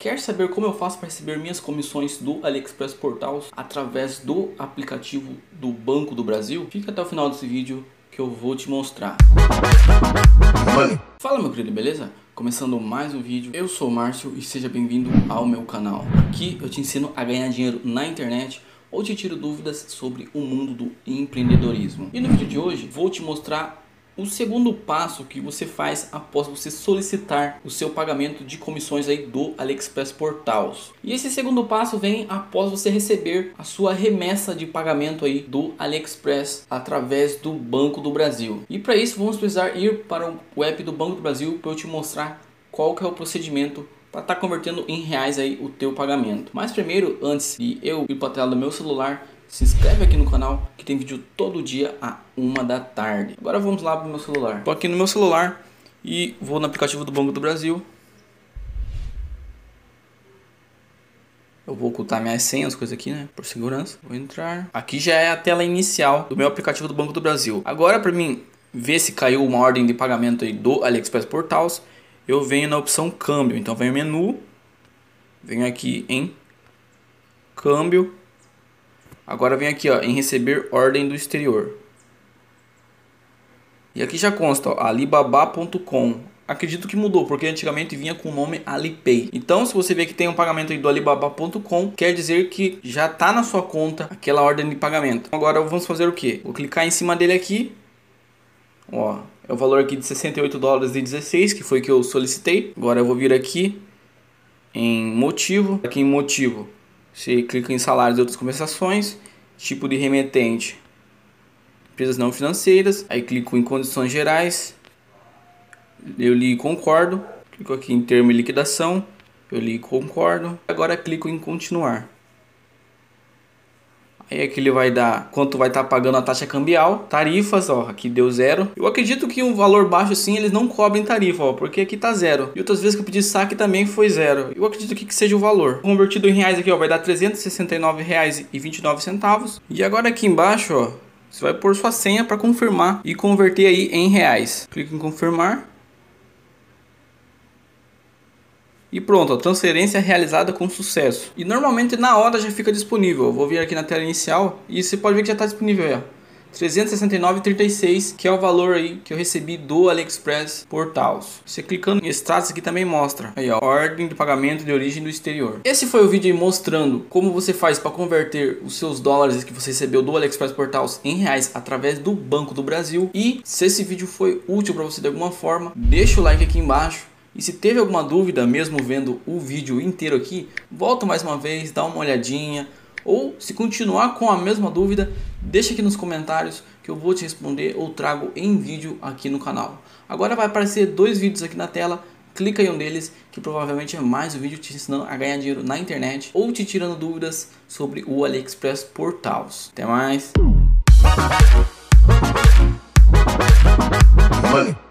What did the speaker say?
Quer saber como eu faço para receber minhas comissões do AliExpress Portals através do aplicativo do Banco do Brasil? Fica até o final desse vídeo que eu vou te mostrar. Fala meu querido, beleza? Começando mais um vídeo, eu sou o Márcio e seja bem-vindo ao meu canal. Aqui eu te ensino a ganhar dinheiro na internet ou te tiro dúvidas sobre o mundo do empreendedorismo. E no vídeo de hoje vou te mostrar o segundo passo que você faz após você solicitar o seu pagamento de comissões aí do AliExpress Portals. E esse segundo passo vem após você receber a sua remessa de pagamento aí do AliExpress através do Banco do Brasil. E para isso vamos precisar ir para o app do Banco do Brasil para eu te mostrar qual que é o procedimento para estar tá convertendo em reais aí o teu pagamento. Mas primeiro, antes de eu ir para a tela do meu celular, se inscreve aqui no canal que tem vídeo todo dia a uma da tarde. Agora vamos lá para o meu celular. Estou aqui no meu celular e vou no aplicativo do Banco do Brasil. Eu vou ocultar minhas senhas, coisas aqui, né? Por segurança. Vou entrar. Aqui já é a tela inicial do meu aplicativo do Banco do Brasil. Agora, para mim ver se caiu uma ordem de pagamento aí do AliExpress Portals, eu venho na opção câmbio. Então, venho menu, venho aqui em câmbio Agora vem aqui ó, em receber ordem do exterior. E aqui já consta alibaba.com. Acredito que mudou, porque antigamente vinha com o nome Alipay. Então, se você vê que tem um pagamento aí do alibaba.com, quer dizer que já está na sua conta aquela ordem de pagamento. Agora vamos fazer o que? Vou clicar em cima dele aqui. Ó, é o valor aqui de 68 dólares e 16, que foi que eu solicitei. Agora eu vou vir aqui em motivo. Aqui em motivo, você clica em salários e outras compensações, tipo de remetente, empresas não financeiras, aí clico em condições gerais, eu li concordo, clico aqui em termo e liquidação, eu li concordo, agora clico em continuar. Aí aqui ele vai dar quanto vai estar tá pagando a taxa cambial, tarifas, ó, aqui deu zero. Eu acredito que um valor baixo assim eles não cobrem tarifa, ó, porque aqui tá zero. E outras vezes que eu pedi saque também foi zero. Eu acredito que, que seja o valor. Convertido em reais aqui, ó, vai dar 369 reais e 29 centavos. Agora aqui embaixo, ó, você vai pôr sua senha para confirmar e converter aí em reais. Clique em confirmar. E pronto, a transferência é realizada com sucesso. E normalmente na hora já fica disponível. Eu vou vir aqui na tela inicial e você pode ver que já está disponível aí. 369,36 que é o valor aí que eu recebi do AliExpress Portals. Você clicando em status aqui também mostra aí a ordem de pagamento de origem do exterior. Esse foi o vídeo mostrando como você faz para converter os seus dólares que você recebeu do AliExpress Portals em reais através do Banco do Brasil. E se esse vídeo foi útil para você de alguma forma, deixa o like aqui embaixo e se teve alguma dúvida, mesmo vendo o vídeo inteiro aqui, volta mais uma vez, dá uma olhadinha. Ou se continuar com a mesma dúvida, deixa aqui nos comentários que eu vou te responder ou trago em vídeo aqui no canal. Agora vai aparecer dois vídeos aqui na tela, clica em um deles que provavelmente é mais um vídeo te ensinando a ganhar dinheiro na internet ou te tirando dúvidas sobre o AliExpress Portals. Até mais! Money.